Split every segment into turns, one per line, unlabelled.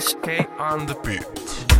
SK on the beat.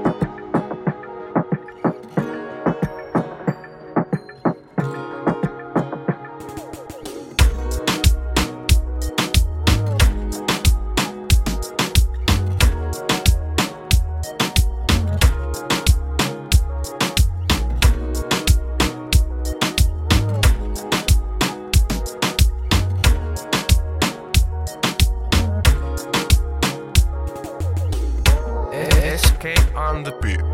SK on the beat.